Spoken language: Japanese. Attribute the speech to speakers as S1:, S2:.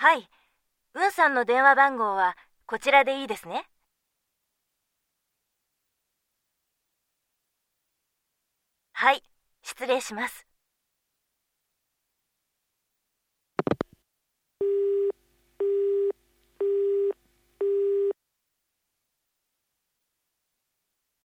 S1: はい。うんさんの電話番号はこちらでいいですね。はい、失礼します。